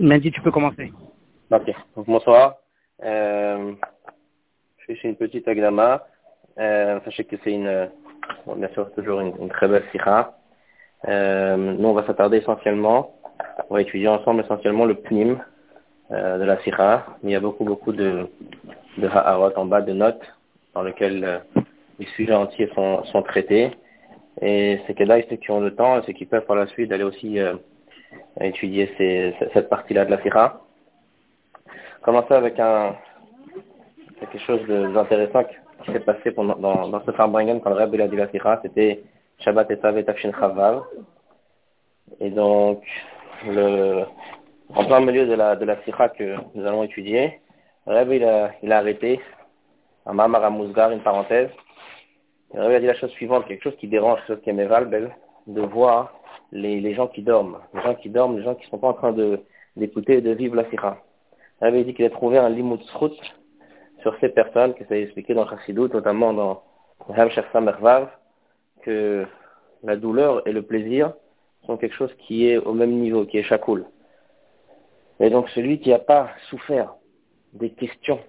Mehdi, tu peux commencer. Ok, bonsoir. Euh, je fais une petite agama. Euh, sachez que c'est une, bien sûr, toujours une, très belle sikha. Euh, nous, on va s'attarder essentiellement, on va étudier ensemble essentiellement le pnim de la sikha. Il y a beaucoup, beaucoup de, de en bas de notes dans lesquelles les sujets entiers sont, sont traités. Et c'est que là, ceux qui ont le temps, ceux qui peuvent par la suite d'aller aussi euh, étudier cette partie-là de la sikha. Commencer avec un, quelque chose d'intéressant qui s'est passé pendant, dans, dans ce Farbringen quand le Rebbe a dit la sikha, c'était Shabbat et Tavet Tafshin Chavav. Et donc, le, en plein milieu de la, de que nous allons étudier, le Rebbe il a, arrêté, un Mamar Mouzgar, une parenthèse, le Rebbe a dit la chose suivante, quelque chose qui dérange, quelque chose qui est mévalbel, de voir les, les gens qui dorment, les gens qui dorment, les gens qui ne sont pas en train d'écouter et de vivre la sikha. Il avait dit qu'il a trouvé un srut sur ces personnes, que ça a expliqué dans Chassidut, notamment dans Hamshach Samervav, que la douleur et le plaisir sont quelque chose qui est au même niveau, qui est chakoul. Et donc celui qui n'a pas souffert des questions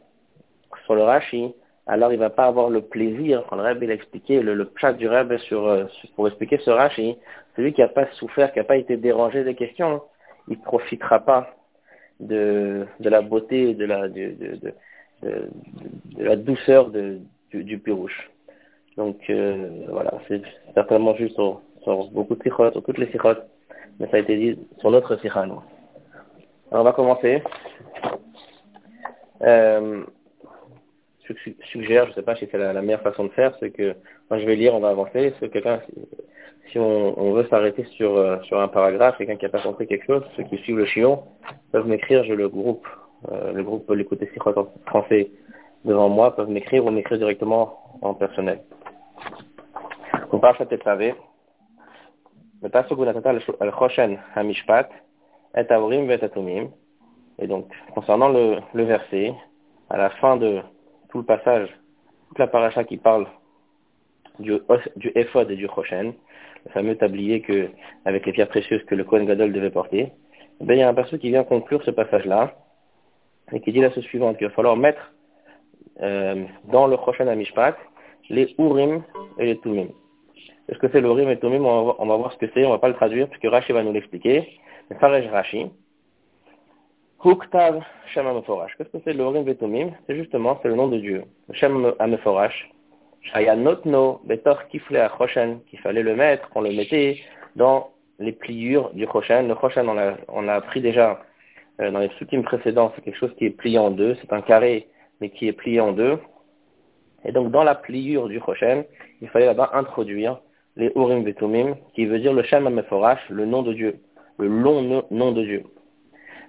sur le Rashi, alors il va pas avoir le plaisir, quand le Rebbe il a expliqué, le, le chat du Rebbe sur, pour expliquer ce Rashi, celui qui n'a pas souffert, qui n'a pas été dérangé des questions, il ne profitera pas de, de la beauté, de la, de, de, de, la douceur du, du pirouche. Donc euh, voilà, c'est certainement juste sur, sur, beaucoup de sikhot, sur toutes les sikhot, mais ça a été dit sur notre sikha. Alors on va commencer. Euh, je suggère, je ne sais pas si c'est la, meilleure façon de faire, c'est que moi je vais lire, on va avancer. Si quelqu'un, si on, veut s'arrêter sur, euh, sur un paragraphe, quelqu'un qui n'a pas compris quelque chose, ceux qui suivent le chion peuvent m'écrire, je le groupe, euh, le groupe peut l'écouter en français devant moi, peuvent m'écrire ou m'écrire directement en personnel. On de Tetzavé. Le pasuk où al choshen hamishpat et Et donc, concernant le verset, à la fin de tout le passage, toute la paracha qui parle du, du ephod et du choshen, le fameux tablier que, avec les pierres précieuses que le Kohen Gadol devait porter, eh bien, il y a un passage qui vient conclure ce passage-là, et qui dit la chose suivante, qu'il va falloir mettre euh, dans le Choshen Amishpat les Urim et les Tumim. Qu'est-ce que c'est l'Urim et le Tumim on va, on va voir ce que c'est, on va pas le traduire, puisque Rashi va nous l'expliquer. Rashi, Huktav Shem Ameforash. Qu'est-ce que c'est l'Urim et Tumim C'est justement, c'est le nom de Dieu. Shem Ameforash. Shayanotno Betor Kifle Choshen, qu'il fallait le mettre, qu'on le mettait dans les pliures du Choshen. Le Choshen, on a, on a appris déjà euh, dans les soutimes précédents, c'est quelque chose qui est plié en deux. C'est un carré, mais qui est plié en deux. Et donc, dans la pliure du Choshen, il fallait là-bas introduire les Urim Vetumim, qui veut dire le Shem Ameforash, le nom de Dieu, le long nom de Dieu.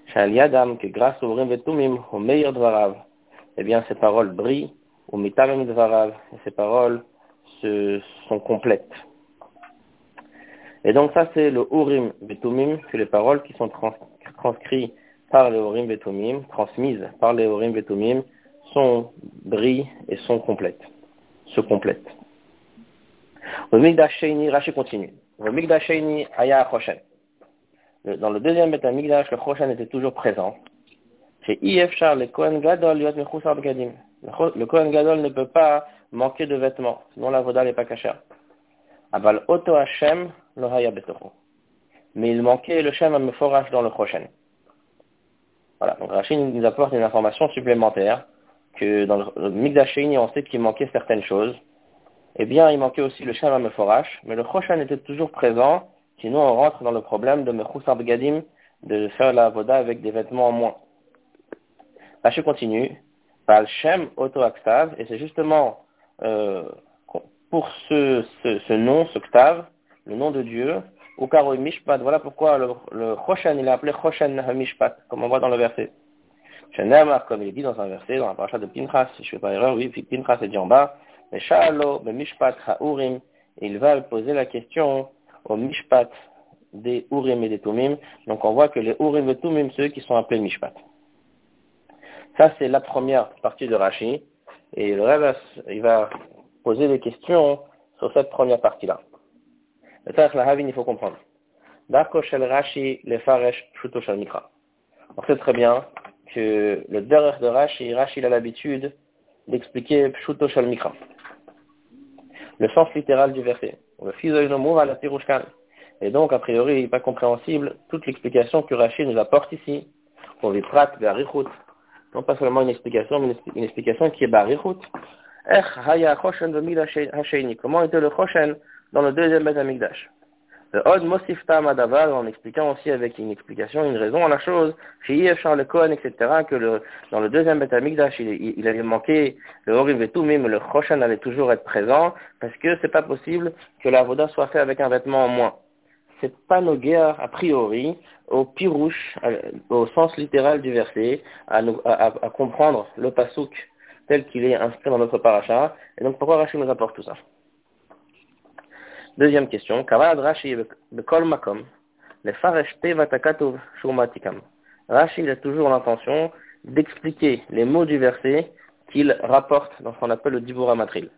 Shal Yadam, que grâce aux Urim Vetumim, au meilleur Dvarav, eh bien, ces paroles brillent, au Mitamim Dvarav, et ces paroles se, sont complètes. Et donc, ça, c'est le Urim Vetumim, c'est les paroles qui sont trans, transcrites par les Urim Vetumim, transmises par les Urim Vetumim, sont brillent et sont complètes, se complètent. Le Migdash Sheini, Rashi continue. Le Migdash Sheini, Aya Choshen. Dans le deuxième Beth Migdash, le Choshen était toujours présent. Chez Ifshar, le Kohen Gadol. Le Kohen Gadol ne peut pas manquer de vêtements, sinon la voda n'est pas cachère. Aval Oto Hashem. Mais il manquait le Shem Ameforach dans le Choshen. Voilà, donc Rachid nous apporte une information supplémentaire que dans le Migdash Sheini, on sait qu'il manquait certaines choses. Eh bien, il manquait aussi le Shem Meforash, mais le Choshen était toujours présent, sinon on rentre dans le problème de Mechoussar Begadim, de faire la voda avec des vêtements en moins. je continue. Par Shem Auto Aktav, et c'est justement euh, pour ce, nom, ce Ktav, le nom de Dieu, ou Karo Mishpat, voilà pourquoi le, le Choshen, il est appelé Choshen Mishpat, comme on voit dans le verset. Shenemar, comme il est dit dans un verset, dans la paracha de Pinchas, si je ne fais pas erreur, oui, Pinchas est dit en bas, mais Sha'alo, Mishpat Ha'urim, il va poser la question au Mishpat des Urim et des Tumim. Donc on voit que les Urim et Tumim, ceux qui sont appelés Mishpat. Ça, c'est la première partie de Rashi. Et le reste, il va poser des questions sur cette première partie-là. Le Tarek la Havin, il faut comprendre. Rashi, Faresh, Mikra. On sait très bien que le derrière de Rashi, Rashi il a l'habitude d'expliquer Pshuto Shal Mikra, le sens littéral du verset. Et donc, a priori, il n'est pas compréhensible toute l'explication que Rashi nous apporte ici, pour les prat Non pas seulement une explication, mais une explication qui est barichut. Comment était le Choshen dans le deuxième Beth Od Mosif en expliquant aussi avec une explication, une raison à la chose, chez Charles le Cohen, etc., que le, dans le deuxième Beth Amikdash, il, il, avait manqué le Horim mais le Choshen allait toujours être présent, parce que c'est pas possible que la Voda soit faite avec un vêtement en moins. C'est pas nos guerres, a priori, au pirouche, au sens littéral du verset, à, nous, à, à, comprendre le pasouk tel qu'il est inscrit dans notre paracha. Et donc pourquoi Rachid nous apporte tout ça? Deuxième question. Kavad Rashi. Le. Rashi a toujours l'intention d'expliquer les mots du verset qu'il rapporte dans ce qu'on appelle le Dibura Matril.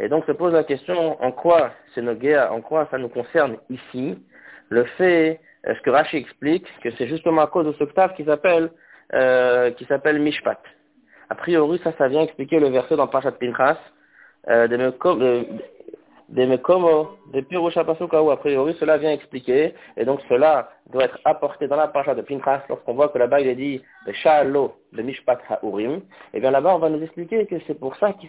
Et donc se pose la question en quoi c'est en quoi ça nous concerne ici, le fait, ce que Rashi explique, que c'est justement à cause de ce ktav qui s'appelle euh, qui s'appelle Mishpat? A priori, ça, ça vient expliquer le verset dans Pachat Pinchas, euh, de, de Mekomo, de Pirusha où a priori, cela vient expliquer, et donc cela doit être apporté dans la Pachat de Pinchas lorsqu'on voit que là-bas il est dit de Sha'alo, de Mishpat Ha'urim, et bien là-bas on va nous expliquer que c'est pour ça que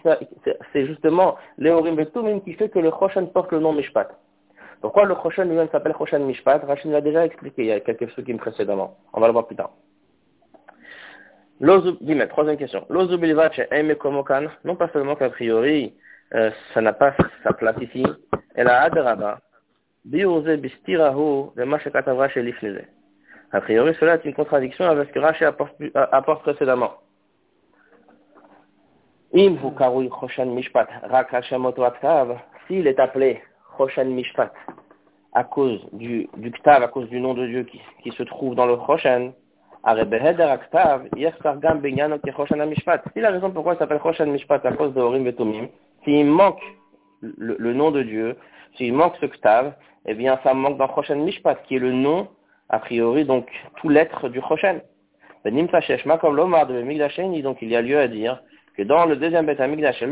c'est justement l'Eurim et Tumim qui fait que le Choshen porte le nom Mishpat. Pourquoi le Choshen lui-même s'appelle Choshen Mishpat? Rachid l'a déjà expliqué il y a quelques secondes précédemment. On va le voir plus tard. Dis-moi, troisième question. Non pas seulement qu'a priori, euh, ça n'a pas sa place ici. Elle a adraba. bistirahu A priori, cela est une contradiction avec ce que Rashi apporte, apporte précédemment. Im hu karui choshan mishpat rak S'il est appelé choshan mishpat à cause du, du ktav, à cause du nom de Dieu qui, qui se trouve dans le choshan, si la raison pourquoi il s'appelle Choshan Mishpat à cause de Horim Betumim, s'il manque le, nom de Dieu, s'il manque ce Ktav, eh bien ça manque dans Choshan Mishpat, qui est le nom, a priori, donc tout l'être du Choshan. donc il y a lieu à dire que dans le deuxième Beth Amigdash,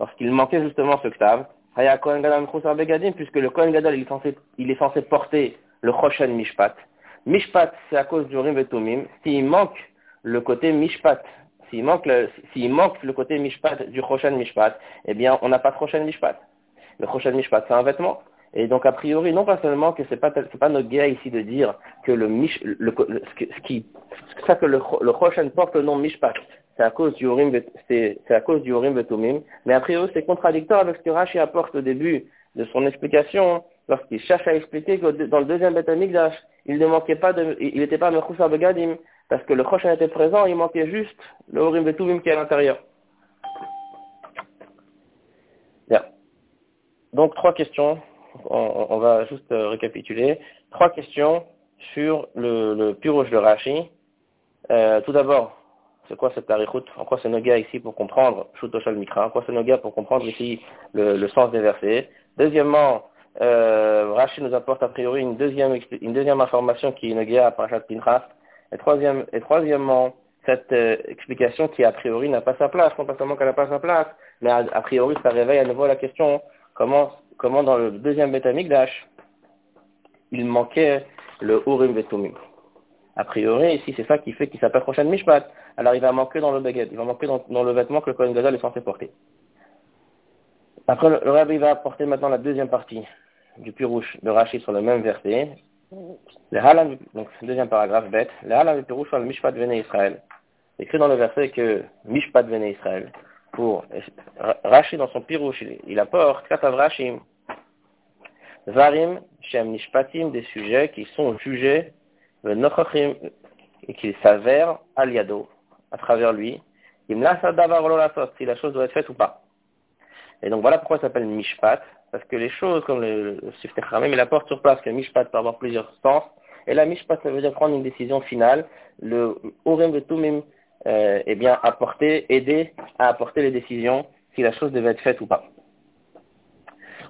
lorsqu'il manquait justement ce Ktav, puisque le Kohen Gadol il est censé, il est censé porter le Choshen Mishpat, Mishpat, c'est à cause du Rim et S'il manque le côté Mishpat, s'il manque manque le côté Mishpat du Choshen Mishpat, eh bien, on n'a pas de Choshen Mishpat. Le Choshen Mishpat, c'est un vêtement. Et donc, a priori, non pas seulement que c'est pas, pas notre guerre ici de dire que le Mish, le, ce qui, ça que le, le Choshen porte le nom Mishpat, c'est à cause du Urim, c'est, à cause du Urim Betumim. Mais a priori, c'est contradictoire avec ce que Rashi apporte au début de son explication, lorsqu'il cherche à expliquer que dans le deuxième Beth il ne manquait pas de, il n'était pas Mechoussar Begadim, parce que le Choshen était présent, il manquait juste le Horim Betuvim qui est à l'intérieur. Bien. Donc, trois questions. On, va juste euh, récapituler. Trois questions sur le, le de Rashi. Euh, tout d'abord, c'est quoi cette tarichout? En quoi c'est Noga ici pour comprendre Shutoshal Mikra? En quoi c'est Noga pour comprendre ici le, sens des versets? Deuxièmement, euh, Rachid nous apporte a priori une deuxième, une deuxième information qui est guerre à Parashat Pinchas. Et, et troisièmement, cette euh, explication qui a priori n'a pas sa place, non pas seulement qu'elle n'a pas sa place, mais a, priori ça réveille à nouveau la question comment, comment dans le deuxième Betamikdash, il manquait le Urim Vetumim. A priori, ici, c'est ça qui fait qu'il s'appelle Roshan Mishpat. Alors, il va manquer dans le baguette, il va manquer dans, dans le vêtement que le Kohen Gadol est censé porter. Après, le, Rabbi va apporter maintenant la deuxième partie du Pirouche de Rachid sur le même verset. Le Halam, donc deuxième paragraphe bête, le Halam du Pirouche sur le Mishpat Vene Israël. Écrit dans le verset que Mishpat Vene Israël. Pour Rachid dans son Pirouche, il, apporte Katav Rachim. Varim Shem Nishpatim, des sujets qui sont jugés, Nochachim, et qui s'avèrent aliado, à travers lui. Me laisse si la chose doit être faite ou pas. Et donc voilà pourquoi ça s'appelle Mishpat, parce que les choses, comme le, le Sifter il apporte sur place que Mishpat peut avoir plusieurs sens, et la Mishpat, ça veut dire prendre une décision finale, le Urim de Tumim, euh, eh bien, apporter, aider à apporter les décisions si la chose devait être faite ou pas.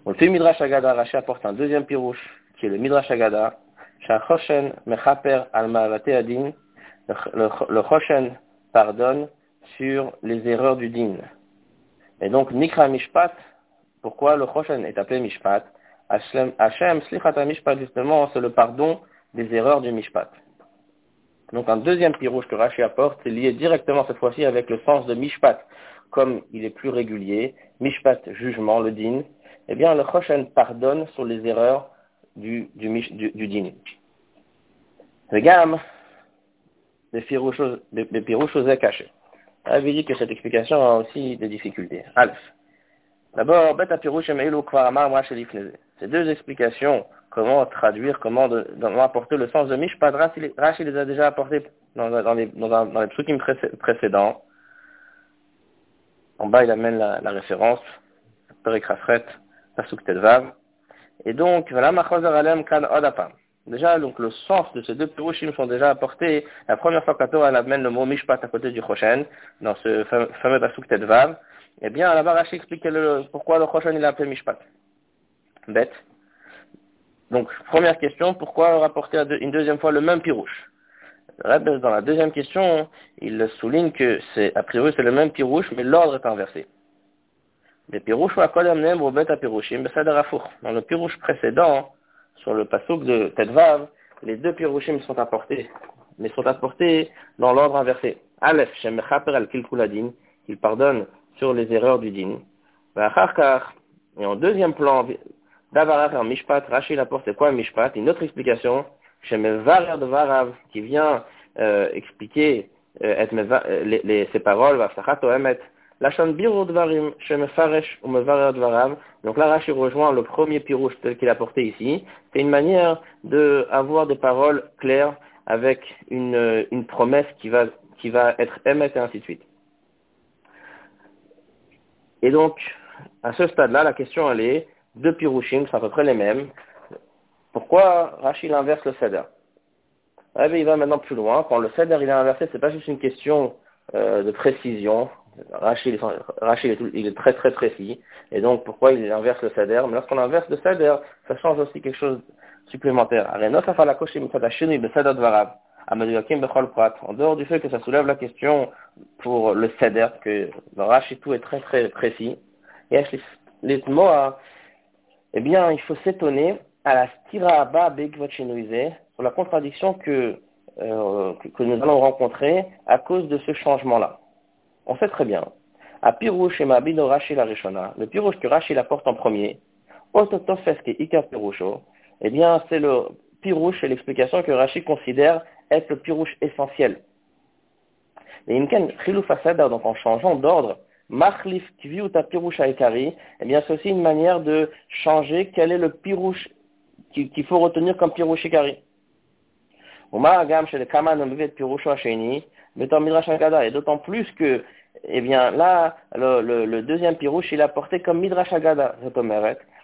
On fait Midrash Agada, Rashi apporte un deuxième pirouche, qui est le Midrash Agada, Shachoshen Mechaper al Adin, le Choshen pardonne sur les erreurs du din. Et donc, Nikra Mishpat, pourquoi le Choshen est appelé Mishpat? Hashem, Slichata Mishpat, justement, c'est le pardon des erreurs du Mishpat. Donc, un deuxième pirouche que Rashi apporte, c'est lié directement cette fois-ci avec le sens de Mishpat. Comme il est plus régulier, Mishpat, jugement, le din, eh bien, le Choshen pardonne sur les erreurs du, du, du, din. Regarde, des pirouches cachés. Avait dit que cette explication a aussi des difficultés. Alf. D'abord, Ces deux explications, comment traduire, comment, apporter le sens de Mishpat, Rashi les a déjà apportés dans, les, dans, les précédents. En bas, il amène la, la référence, Perek Rafret, Pasuk Telvav. Et donc, voilà, Machozer Alem Kan Odapam. Déjà, donc, le sens de ces deux pirouchim sont déjà apportés. La première fois la Torah amène le mot Mishpat à côté du Choshen, dans ce fameux Pasuk Tedvav, eh bien, là-bas, Rashi explique le, pourquoi le Choshen il a appelé Mishpat. Bête. Donc, première question, pourquoi rapporter une deuxième fois le même pirouche? Dans la deuxième question, il souligne que c'est, a priori, c'est le même pirouche, mais l'ordre est inversé. À Pirouchim, Dans le pirouche précédent, sur le pasuk de Tedvav, les deux pirouchim sont apportés, mais sont apportés dans l'ordre inversé. Aleph, Shem al Kilkuladin, il pardonne sur les erreurs du din. Et en deuxième plan, Davarach en Mishpat, Rachid apporte c'est quoi Mishpat? Une autre explication, Shem Varer de Varav, qui vient euh, expliquer euh, euh les, les, ces paroles, Donc là, Rashi rejoint le premier pirouche tel qu'il a porté ici. C'est une manière d'avoir des paroles claires avec une, une promesse qui va, qui va être émette et ainsi de suite. Et donc, à ce stade-là, la question elle est, deux pirouchim sont à peu près les mêmes. Pourquoi Rachid inverse le seder? Il va maintenant plus loin. Quand le seder il est inversé, c'est pas juste une question euh, de précision, Rachid, il est très très précis. Et donc, pourquoi il inverse le sader Mais lorsqu'on inverse le sader, ça change aussi quelque chose supplémentaire. En dehors du fait que ça soulève la question pour le seder, que le Rachid tout est très très précis, eh bien, il faut s'étonner à la stira sur la contradiction que, euh, que nous allons rencontrer à cause de ce changement-là. On sait très bien. À Pirouche et Mabino Rashi la Rishona, le Pirouche que Rashi apporte en premier, Ototofeske Ika Piroucho, eh bien, c'est le Pirouche et l'explication que Rashi considère être le Pirouche essentiel. Et Imken Chilou donc en changeant d'ordre, Machlif Kviuta Pirouche Aikari, eh bien, c'est aussi une manière de changer quel est le Pirouche qu'il faut retenir comme Pirouche Ikari. Et d'autant plus que eh bien là, le, deuxième pirouche, il a porté comme Midrash Agada,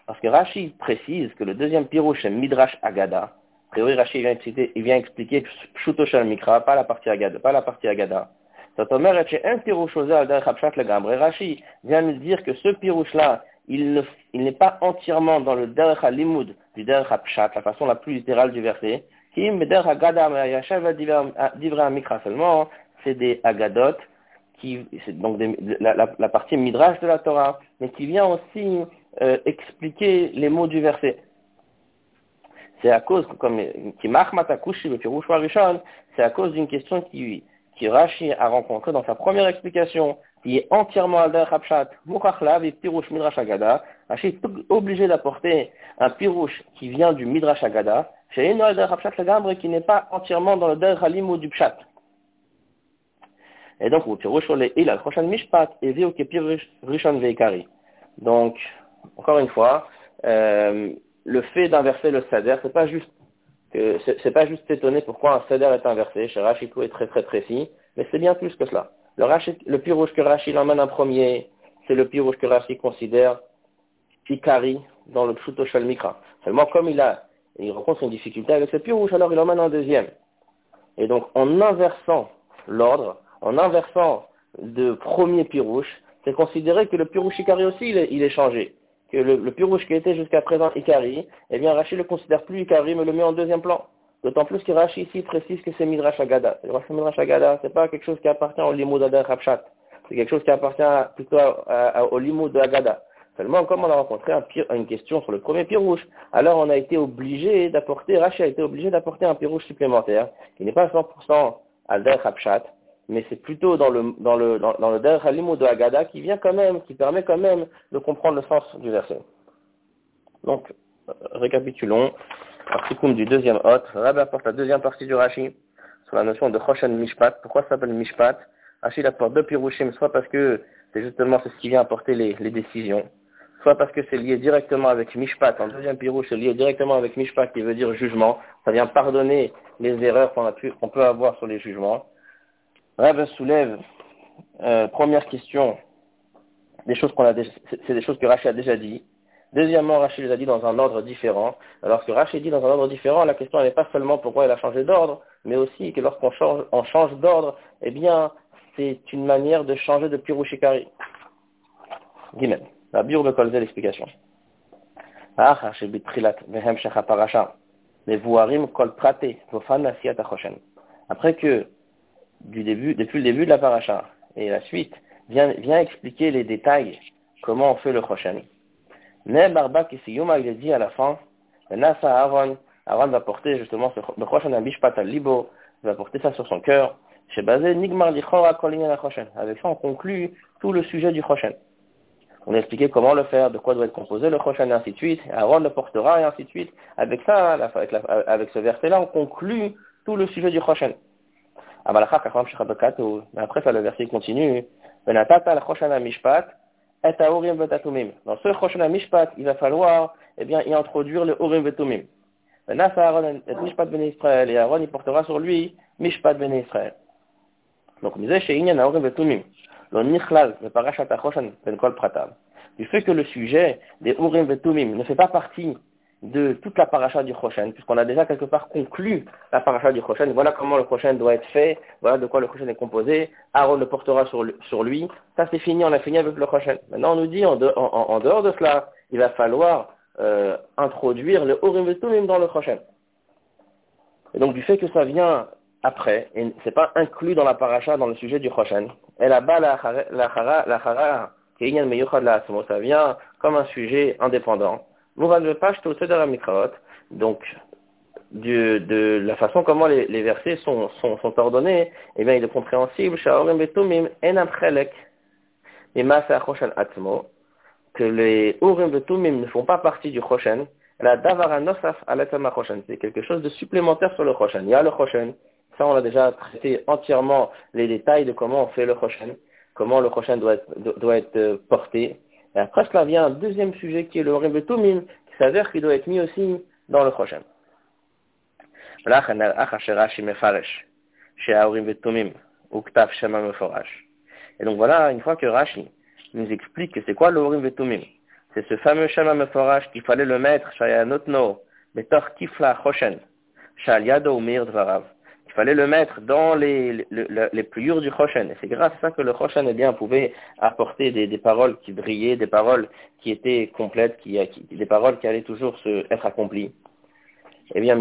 parce que Rashi précise que le deuxième pirouche est Midrash Agada. A priori, Rashi vient expliquer, il vient Mikra, pas la partie Agada, pas la partie Agada. un pirouche aux le Rashi vient nous dire que ce pirouche-là, il n'est pas entièrement dans le Derech Limud du Derech Pshat, la façon la plus littérale du verset. Kim Derech Agada, Mikra seulement, c'est des Agadot, qui c'est donc la, la, partie midrash de la Torah, mais qui vient aussi euh, expliquer les mots du verset. C'est à cause, comme qui c'est à cause d'une question qui, qui Rashi a rencontrée dans sa première explication, qui est entièrement al Hapshat, Mukachlav et Pirouche Midrash Agada. Rashi est obligé d'apporter un Pirouche qui vient du Midrash Agada, chez qui n'est pas entièrement dans le Der Halim du Pshat. Et donc, il a prochaine mishpat, et rishon veikari. Donc, encore une fois, euh, le fait d'inverser le seder, c'est pas juste que, c'est pas juste étonné pourquoi un seder est inversé. Chez Rachikou est très très précis, mais c'est bien plus que cela. Le, Rashi, le pirouche que Rashi l'emmène en premier, c'est le pirouche que Rashi considère Ikari dans le Pshuto Mikra. Seulement, comme il a, il rencontre une difficulté avec ce pirouche, alors il l'emmène en deuxième. Et donc, en inversant l'ordre, en inversant de premier pirouche, c'est considéré que le pirouche Ikari aussi, il est, changé. que le, pirouche qui était jusqu'à présent Ikari, eh bien Rashi le considère plus Ikari, mais le met en deuxième plan. D'autant plus que Rashi ici précise que c'est Midrash Agada. Midrash Agada, c'est pas quelque chose qui appartient au Limud Adar C'est quelque chose qui appartient plutôt au Limud de. Seulement, comme on a rencontré un une question sur le premier pirouche, alors on a été obligé d'apporter, Rashi a été obligé d'apporter un pirouche supplémentaire, qui n'est pas 100% Adar Hapshat, mais c'est plutôt dans le, dans le, dans, dans le de Agada qui vient quand même, qui permet quand même de comprendre le sens du verset. Donc, euh, récapitulons. Article du deuxième hôte. Rabbi apporte la deuxième partie du Rashi sur la notion de Choshen Mishpat. Pourquoi ça s'appelle Mishpat? Rashi apporte deux pirushim, soit parce que c'est justement ce qui vient apporter les, les décisions, soit parce que c'est lié directement avec Mishpat. En deuxième pirouche, c'est lié directement avec Mishpat qui veut dire jugement. Ça vient pardonner les erreurs qu'on peut avoir sur les jugements. Rav soulève, euh, première question, des choses qu'on a c'est des choses que Rachid a déjà dit. Deuxièmement, Rachid les a dit dans un ordre différent. Alors que Rachid dit dans un ordre différent, la question n'est pas seulement pourquoi il a changé d'ordre, mais aussi que lorsqu'on change, d'ordre, eh bien, c'est une manière de changer de pirouchikari. Guillemets. La bure de colzer l'explication. Ah, Après que du début, depuis le début de la paracha et la suite, vient, vient expliquer les détails, comment on fait le Choshen. Ne Barba Yuma, il dit à la fin, Nasa Aaron, Aaron va porter justement le Choshen Abishpat al Libo, va porter ça sur son cœur. Chez Bazé, Nigmar Lichora la Choshen. Avec ça, on conclut tout le sujet du Choshen. On a expliqué comment le faire, de quoi doit être composé le Choshen et ainsi de suite. Aaron le portera et ainsi de suite. Avec ça, avec, avec ce verset-là, on conclut tout le sujet du Choshen. Mais après ça, le verset continue. Dans ce Choshana Mishpat, il va falloir eh bien, y introduire le Urim Vetumim. Ben Israël, et Aaron il portera sur lui Mishpat Ben Israël. Donc, disait chez Inyan Urim Vetumim, le Nichlal, le Parashat HaChoshan Ben Kol Pratam, du fait que le sujet des Urim Vetumim ne fait pas partie de toute la paracha du Choshen, puisqu'on a déjà quelque part conclu la paracha du Choshen. Voilà comment le Choshen doit être fait, voilà de quoi le Choshen est composé. Aaron le portera sur, lui. Ça c'est fini, on a fini avec le Choshen. Maintenant on nous dit, en, dehors de cela, il va falloir euh, introduire le Orim même dans le Choshen. Et donc du fait que ça vient après, et c'est pas inclus dans la paracha, dans le sujet du Choshen, et là-bas la Chara, la Chara, ça vient comme un sujet indépendant. Donc, de, de la façon comment les, versets sont, sont, sont, ordonnés, eh bien, il est compréhensible, que les Urim Betumim ne font pas partie du Choshen, la Davara Nosaf Choshen. C'est quelque chose de supplémentaire sur le Choshen. Il y a le Choshen. Ça, on a déjà traité entièrement les détails de comment on fait le Choshen, comment le Choshen doit être, doit être euh, porté. Et après cela vient un deuxième sujet qui est le Orim Betumim, qui s'avère qu'il doit être mis aussi dans le prochain. Et donc voilà, une fois que Rashi nous explique que c'est quoi le Orim Vetumim, c'est ce fameux Shema Meforash qu'il fallait le mettre, Shayanotno, Betor Kifla Choshen, Shal Yado Dvarav fallait le mettre dans les, les, du Choshen. Et c'est grâce à ça que le Choshen eh bien, pouvait apporter des, paroles qui brillaient, des paroles qui étaient complètes, qui, des paroles qui allaient toujours se, être accomplies. Eh bien,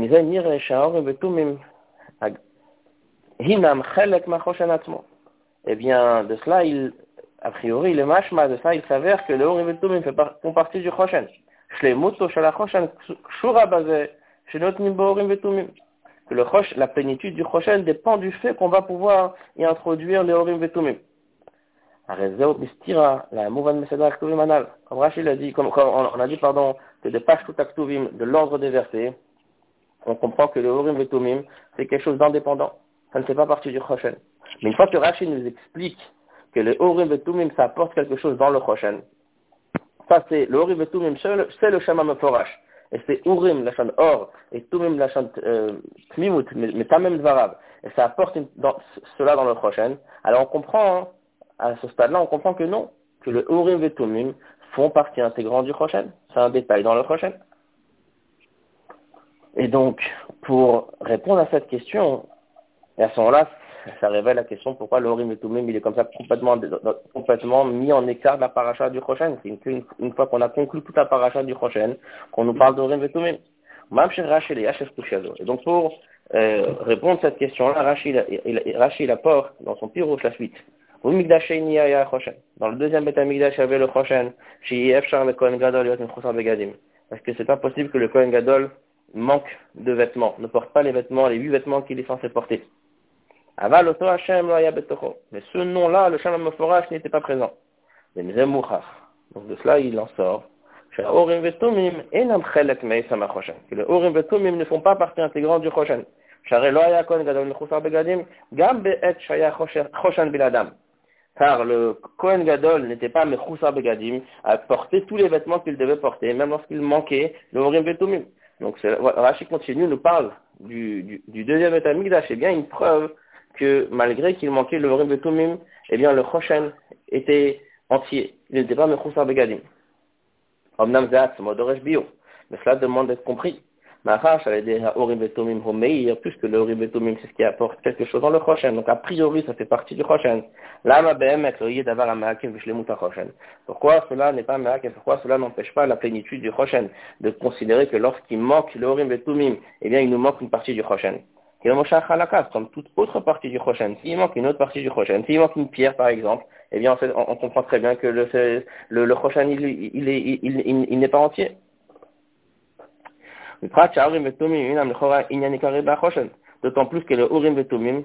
Eh bien, de cela, il, a priori, le mashma de ça, il s'avère que le Horim Betumim fait font partie du Choshen. Shlemuto Shalachoshen Shura Bazé, Shenotnim Borim Betumim que le la plénitude du Choshen dépend du fait qu'on va pouvoir y introduire les Orim Vetumim. la Mouvan Comme Rachid a dit, comme, on a dit, pardon, que de Pashtout Aktuvim, de l'ordre des versets, on comprend que le Orim Vetumim, c'est quelque chose d'indépendant. Ça ne fait pas partie du Choshen. Mais une fois que Rachid nous explique que le Orim Vetumim, ça apporte quelque chose dans le Choshen, ça c'est, le Orim Vetumim, c'est le Shema Meforash et c'est Urim, la chaîne Or, et Tumim, la chaîne euh, Tmimut, mais Tamem Dvarav, et ça apporte cela dans le prochain, alors on comprend, à ce stade-là, on comprend que non, que le Urim et Tumim font partie intégrante du prochain. C'est un détail dans le prochain. Et donc, pour répondre à cette question, et à ce moment-là, ça révèle la question pourquoi le Horim et il est comme ça complètement, complètement mis en écart de la paracha du Choshen. C'est une, une, fois qu'on a conclu toute la paracha du Choshen, qu'on nous parle d'Horim et Tumim. Et donc pour euh, répondre à cette question-là, Rachid, il, apporte dans son pyro la suite. Dans le deuxième Beth Amikdash, il y avait le Choshen, parce que c'est pas possible que le Kohen Gadol manque de vêtements, ne porte pas les vêtements, les huit vêtements qu'il est censé porter. Aval Oto Hashem Mais ce nom-là, le Meforash n'était pas présent. Donc de cela, il en sort. Que les Orim Vetumim ne font pas partie intégrante du Choshen. Car le Kohen Gadol n'était pas Mechousa Begadim à porter tous les vêtements qu'il devait porter, même lorsqu'il manquait le Orim Vetumim. Donc Rashi continue, nous parle du, du, du deuxième Etamigdash, c'est bien une preuve que malgré qu'il manquait le Horim Betumim, eh bien le Choshen était entier. Il n'était pas Mechoussar Begadim. Omnam Zat, Modoresh Bio. Mais cela demande d'être compris. Mahash, avait des Horim Betumim Homeir, puisque le Horim Betumim, c'est ce qui apporte quelque chose dans le Choshen. Donc a priori, ça fait partie du Choshen. Lama Behemet, le Yed Avar Amahakim Vishlemuta Choshen. Pourquoi cela n'est pas Mahakim Pourquoi cela n'empêche pas la plénitude du Choshen de considérer que lorsqu'il manque le Horim Betumim, eh bien il nous manque une partie du Choshen comme toute autre partie du Choshen. S'il manque une autre partie du Choshen, s'il manque une pierre par exemple, eh bien on, comprend très bien que le, le, le Choshen, il, il, il, il, n'est pas entier. D'autant plus que le Urim Betumim,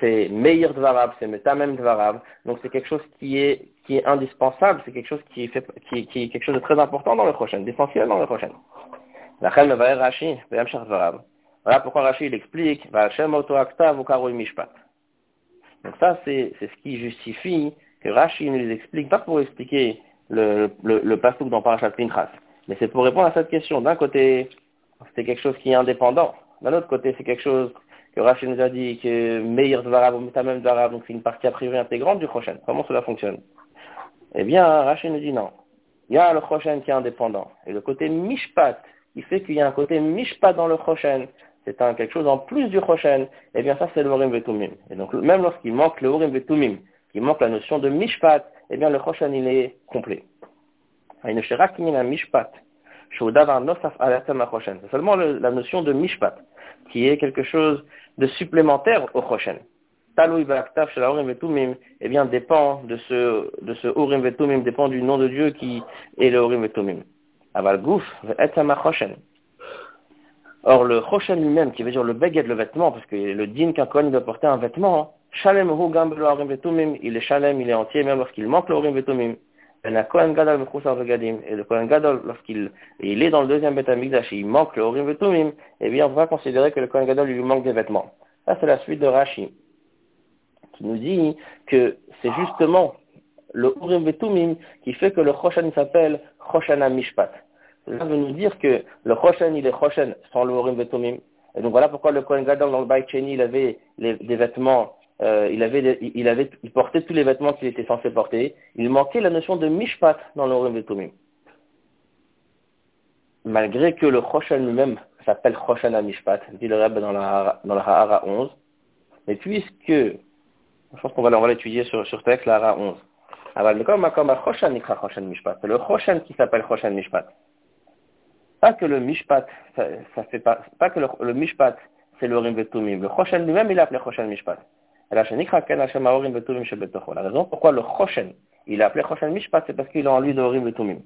c'est meilleur Dvarav, c'est Metamem Dvarav, donc c'est quelque chose qui est, qui est indispensable, c'est quelque chose qui, fait, qui, qui est quelque chose de très important dans le Choshen, d'essentiel dans le Choshen. Voilà pourquoi Rachid explique, Donc ça, c'est ce qui justifie que Rachid nous explique, pas pour expliquer le, le, le pasouk dans Parashat Pinchas, mais c'est pour répondre à cette question. D'un côté, c'est quelque chose qui est indépendant. D'un autre côté, c'est quelque chose que Rachid nous a dit que meilleur Dvarav ou même Dvarav, donc c'est une partie a priori intégrante du Choshen. Comment cela fonctionne? Eh bien, Rachid nous dit non. Il y a le Choshen qui est indépendant. Et le côté Mishpat, il fait qu'il y a un côté Mishpat dans le Choshen c'est un, quelque chose en plus du Choshen, eh bien ça c'est le Horim Vetumim. Et donc même lorsqu'il manque le Horim Vetumim, qu'il manque la notion de Mishpat, eh bien le Choshen il est complet. C'est seulement la notion de Mishpat, qui est quelque chose de supplémentaire au Choshen. Taloui Ba'aktav chez la Horim Vetumim, eh bien dépend de ce, de ce Horim Vetumim, dépend du nom de Dieu qui est le Horim Vetumim. Aval Gouf. Or, le Choshen lui-même, qui veut dire le beged, le vêtement, parce que le din qu'un Kohen doit porter un vêtement, Shalem hu gam vetumim, il est Shalem, il est entier, même lorsqu'il manque le Horim vetumim. Et le Kohen Gadol, lorsqu'il il est dans le deuxième Betamikdash et il manque le Horim vetumim, eh bien, on va considérer que le Kohen Gadol lui manque des vêtements. Ça, c'est la suite de Rashi, qui nous dit que c'est justement le Horim vetumim qui fait que le Choshen s'appelle Choshana Mishpat. Cela veut nous dire que le Choshen, il est Choshen sans le Horim Betumim. Et donc voilà pourquoi le Kohen Gadol dans le Baït il avait des vêtements, euh, il, avait il, portait tous les vêtements qu'il était censé porter. Il manquait la notion de Mishpat dans le Horim Betumim. Malgré que le Choshen lui-même s'appelle Choshen à Mishpat, dit le Rebbe dans la, dans la Hara 11. Mais puisque, je pense qu'on va, l'étudier sur, sur texte, la Hara 11. Alors, le Mishpat. C'est le Choshen qui s'appelle Choshen Mishpat. Pas que le mishpat, ça, fait pas, pas que le, le mishpat, c'est le rim vetumim. Le choshen lui-même, il a appelé choshen mishpat. La raison pourquoi le choshen, il a appelé choshen mishpat, c'est parce qu'il a en lui le rim vetumim.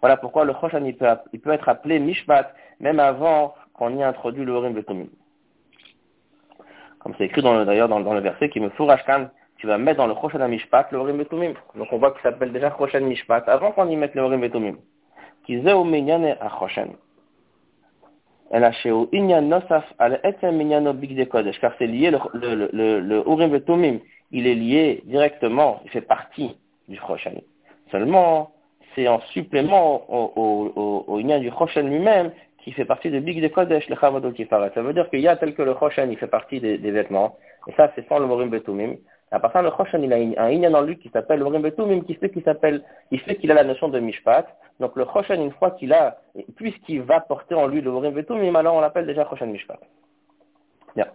Voilà pourquoi le choshen, il peut, il peut être appelé mishpat, même avant qu'on y introduit le rim vetumim. Comme c'est écrit d'ailleurs dans, dans, le verset qui me fourrachkan tu vas mettre dans le Choshen Mishpat le Horim Betumim. Donc on voit qu'il s'appelle déjà Choshen Mishpat avant qu'on y mette le Horim Betumim. Qui zeu minyane a Choshen. Car c'est lié, le, le, le, Urim Betumim, il est lié directement, il fait partie du Choshen. Seulement, c'est en supplément au, au, du Choshen lui-même qui fait partie de Big de Kodesh, le Chavadot Kifaret. Ça veut dire qu'il y a tel que le Choshen, il fait partie des, des vêtements, et ça c'est sans le Morim Betumim, à part ça, le Choshan, il a un Inyan en lui qui s'appelle Orim qui fait qu'il s'appelle, il fait qu'il a la notion de Mishpat. Donc le Choshan, une fois qu'il a, puisqu'il va porter en lui le Orim Betumim, alors on l'appelle déjà Choshan Mishpat. Bien.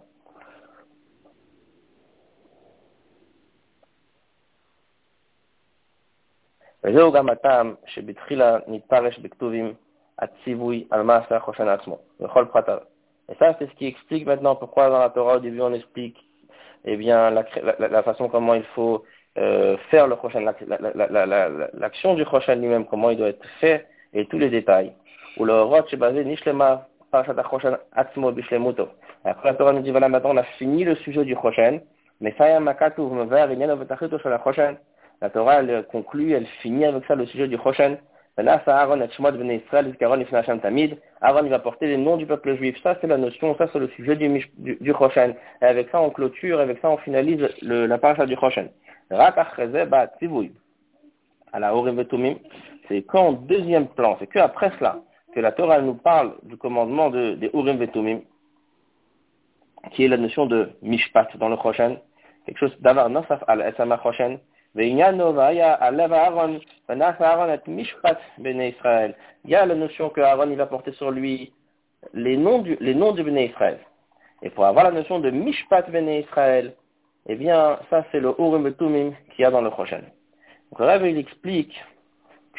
Et ça, c'est ce qui explique maintenant pourquoi dans la Torah, au début, on explique eh bien, la, façon comment il faut euh, faire le prochain, l'action du prochain lui-même, comment il doit être fait, et tous les détails. Bishlemuto. Après, la Torah nous dit, voilà, maintenant, on a fini le sujet du prochain, mais ça makatu. La Torah, elle conclut, elle finit avec ça le sujet du prochain. Aaron Aaron il va porter les noms du peuple juif. Ça c'est la notion, ça c'est le sujet du, du, Et avec ça on clôture, avec ça on finalise la paracha du la c'est quand deuxième plan, c'est que après cela que la Torah nous parle du commandement de, des Urim Vetumim, qui est la notion de Mishpat dans le Choshen, quelque chose d'avar nosaf al esama Choshen, il y a la notion que Aaron il va porter sur lui les noms du, les noms du Bnei Israël. Et pour avoir la notion de Mishpat Bnei Israël, eh bien, ça c'est le Urim Tumim qu'il y a dans le prochain. Donc le il explique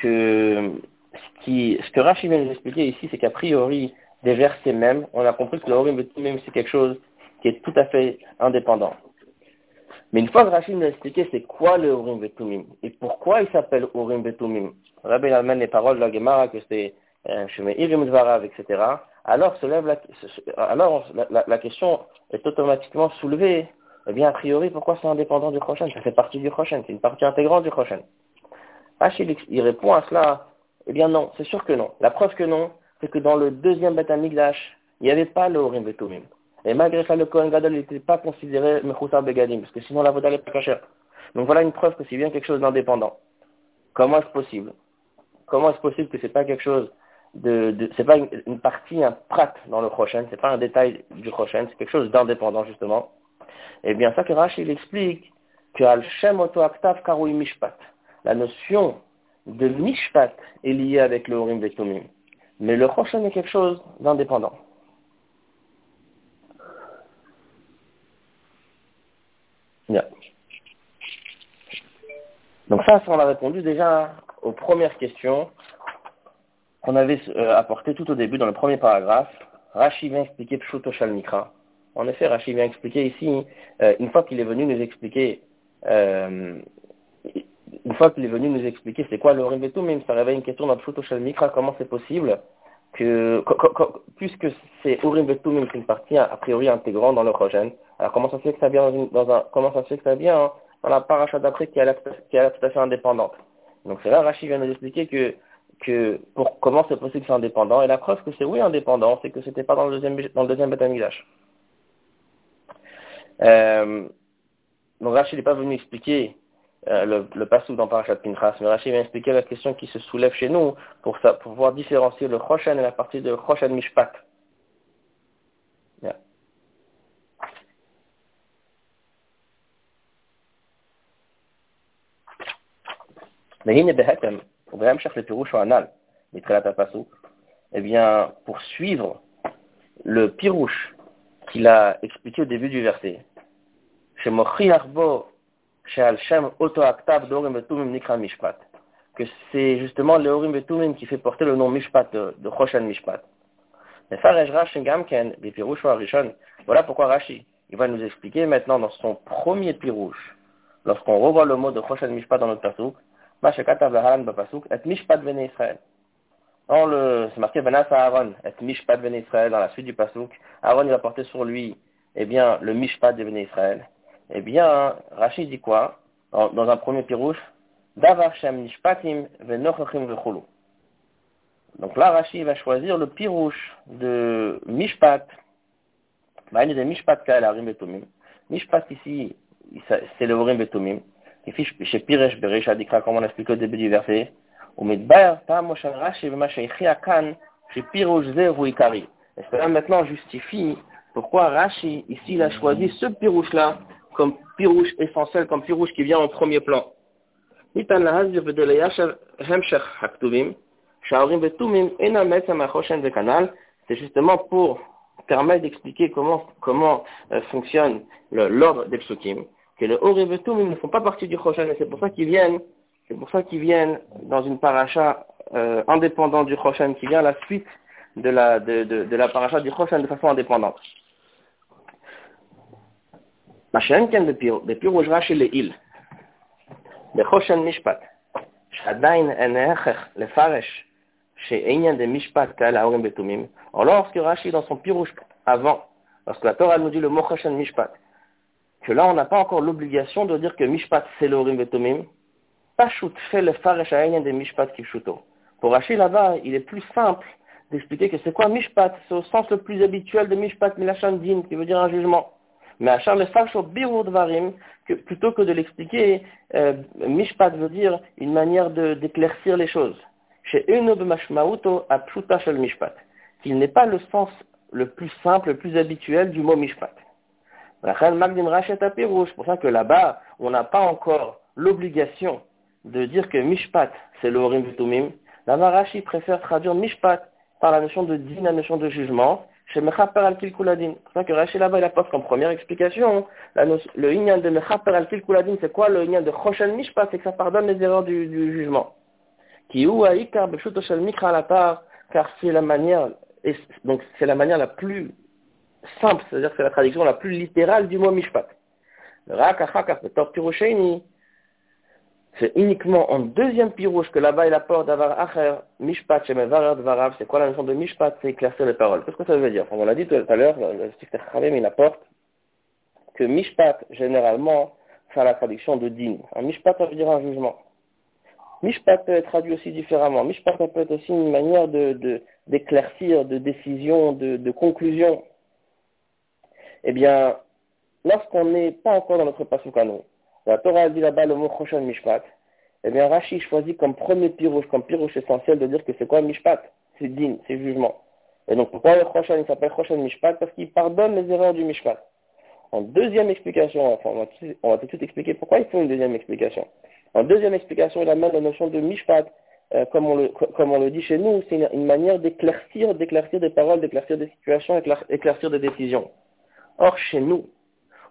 que ce, que Rashi vient nous expliquer ici, c'est qu'a priori, des versets même, on a compris que le Urim Tumim c'est quelque chose qui est tout à fait indépendant. Mais une fois que Rachid nous a expliqué c'est quoi le Urim Vetumim et pourquoi il s'appelle Urim Vetumim, Rabbi amène les paroles de la Gemara que c'est euh, Irim Dvarav, etc. Alors, se lève la, alors la, la, question est automatiquement soulevée. Eh bien, a priori, pourquoi c'est indépendant du prochain Ça fait partie du prochain, c'est une partie intégrante du prochain. Rachid, il répond à cela. Eh bien, non, c'est sûr que non. La preuve que non, c'est que dans le deuxième Beth Amikdash, il n'y avait pas le Urim Vetumim. Et malgré ça, le Kohen Gadol n'était pas considéré Mechoussar Begadim, parce que sinon la vaudale n'est pas cachère. Donc voilà une preuve que c'est bien quelque chose d'indépendant. Comment est-ce possible? Comment est-ce possible que c'est pas quelque chose de, de c'est pas une, partie, un prat dans le prochain, c'est pas un détail du prochain, c'est quelque chose d'indépendant justement. Eh bien ça il explique que al shem oto aktav karoui mishpat. La notion de mishpat est liée avec le Urim Vetumim. Mais le prochain est quelque chose d'indépendant. Bien. Donc ça, on a répondu déjà aux premières questions qu'on avait euh, apportées tout au début dans le premier paragraphe. Rashi vient expliquer Pshuto Mikra. En effet, Rashi vient expliquer ici, euh, une fois qu'il est venu nous expliquer, euh, une fois qu'il est venu nous expliquer c'est quoi le Rivetum, même ça réveille une question dans Pshuto Mikra, comment c'est possible que, puisque c'est Urim Vetumim, c'est une partie a priori intégrante dans le Rogen, alors comment ça se fait que ça vient dans, un, comment ça se fait que ça vient hein, dans la paracha d'après qui est tout à fait indépendante. Donc c'est là Rachid vient nous expliquer que que pour comment c'est possible que c'est indépendant et la preuve que c'est oui indépendant, c'est que c'était pas dans le deuxième dans le deuxième Euh, donc Rachid n'est pas venu expliquer euh, le, le passou dans Parashat Pinchas, mais Rachid vient expliquer la question qui se soulève chez nous pour, ça, pour pouvoir différencier le Choshen et la partie de Choshen Mishpat. והנה בהתאם, ובהמשך לפירוש הנ"ל, מתחילת הפסוק, eh bien, pour suivre le pirouche qu'il a expliqué au début du verset, chez Mochiach bo que c'est justement le Orim Betumim qui fait porter le nom Mishpat de, de Choshen Mishpat. Voilà pourquoi Rashi, il va nous expliquer maintenant dans son premier pirouche, lorsqu'on revoit le mot de Choshen Mishpat dans notre pasuk, Israël. le, c'est marqué Benas Aaron, et Mishpat Bene Israël dans la suite du pasuk. Aaron, il va porter sur lui, eh bien, le Mishpat de Bene Israël. Eh bien, Rachid dit quoi? Dans, dans, un premier pirouche Davar Shem Nishpatim Venochachim Vechulu. Donc là, Rachid va choisir le pirouche de Mishpat. Bah, Mishpat. Mishpat ici, c'est le Urim Betumim. Et comme on a expliqué au début du verset, que là, maintenant, justifie pourquoi Rashi, ici, il a choisi ce pirouche-là comme pirouche essentiel, comme pirouche qui vient en premier plan. C'est justement pour permettre d'expliquer comment, fonctionne l'ordre des psukim, que le Orevetum, ils ne font pas partie du Choshen, et c'est pour ça qu'ils viennent, c'est pour ça qu'ils viennent dans une paracha euh, indépendante du Choshen, qui vient à la suite de la, de, de, la paracha du Choshen de façon indépendante. Alors lorsque Rashi dans son pirouche avant, lorsque la Torah nous dit le mot Choshen Mishpat, que là, on n'a pas encore l'obligation de dire que Mishpat Selorim Vetomim, Pashut fait le Faresha'inyan de Mishpat Kishuto. Pour Rachid, là-bas, il est plus simple d'expliquer que c'est quoi Mishpat C'est au sens le plus habituel de Mishpat Milachan Din, qui veut dire un jugement. Mais Hacham le Farsho Varim, que plutôt que de l'expliquer, euh, Mishpat veut dire une manière d'éclaircir les choses. Chez Enob Mashmauto Apshuta Shel Mishpat, qu'il n'est pas le sens le plus simple, le plus habituel du mot Mishpat. C'est pour ça que là-bas, on n'a pas encore l'obligation de dire que Mishpat, c'est le Horim Tumim. Là-bas, Rashi préfère traduire Mishpat par la notion de din, la notion de jugement, chez Mechaper al Kilkuladin. C'est pour ça que Rashi là-bas, il apporte comme première explication, le inyan de Mechaper al Kilkuladin, c'est quoi le inyan de Choshen Mishpat? C'est que ça pardonne les erreurs du, du jugement. Qui ou Shel Mikra la part, car c'est la manière, donc c'est la manière la plus simple, c'est-à-dire que c'est la traduction la plus littérale du mot Mishpat. C'est uniquement en deuxième pirouche que là-bas il apporte d'avoir acher, mishpat. C'est quoi la notion de mishpat? C'est éclaircir les paroles. Qu'est-ce que ça veut dire? On l'a dit tout à l'heure, le Stifter Chavim, il apporte que mishpat, généralement, c'est la traduction de din. Un mishpat, ça veut dire un jugement. Mishpat peut être traduit aussi différemment. Mishpat peut être aussi une manière de, d'éclaircir, de, décision, de, de conclusion. Eh bien, lorsqu'on n'est pas encore dans notre pasukano, la Torah dit là-bas le mot Choshen Mishpat. Eh bien, Rashi choisit comme premier pirouche, comme pirouche essentiel de dire que c'est quoi Mishpat? C'est din, c'est jugement. Et donc, pourquoi le Choshen, il s'appelle Choshen Mishpat? Parce qu'il pardonne les erreurs du Mishpat. En deuxième explication, enfin, on va, tout de suite expliquer pourquoi il faut une deuxième explication. En deuxième explication, il amène la notion de Mishpat, euh, comme, on le, comme on le dit chez nous, c'est une, manière d'éclaircir, d'éclaircir des paroles, d'éclaircir des situations, d'éclaircir des décisions. Or, chez nous,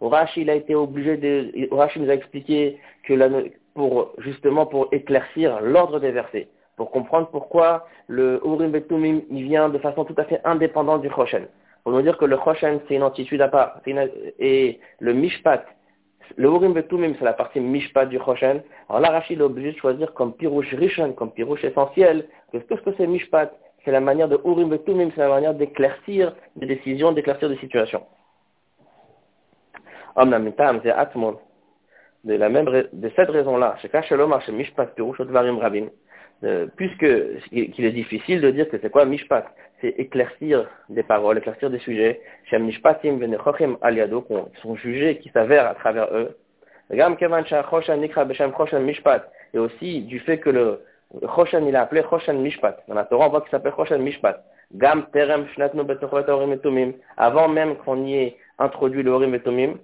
Rashi, il a été obligé de, nous a expliqué que pour, justement pour éclaircir l'ordre des versets, pour comprendre pourquoi le Urim Betumim, il vient de façon tout à fait indépendante du Choshen. Pour nous dire que le Choshen, c'est une entité à part, et le Mishpat, le Urim Betumim, c'est la partie Mishpat du Choshen. Alors là, Rashi, il est obligé de choisir comme pirouche Rishon, comme pirouche essentiel, que tout ce que c'est Mishpat, c'est la manière de Urim Betumim, c'est la manière d'éclaircir des décisions, d'éclaircir des situations de la même de cette raison-là, puisque qu'il est difficile de dire que c'est quoi mishpat, c'est éclaircir des paroles, éclaircir des sujets, shem mishpatim aliado, qui sont jugés, qui s'avèrent à travers eux. Et aussi du fait que le Choshen, il a appelé Choshen Mishpat. Dans la Torah, on voit qu'il s'appelle Choshen Mishpat. Gam terem shnatnu Avant même qu'on y ait introduit le Horim Etomim,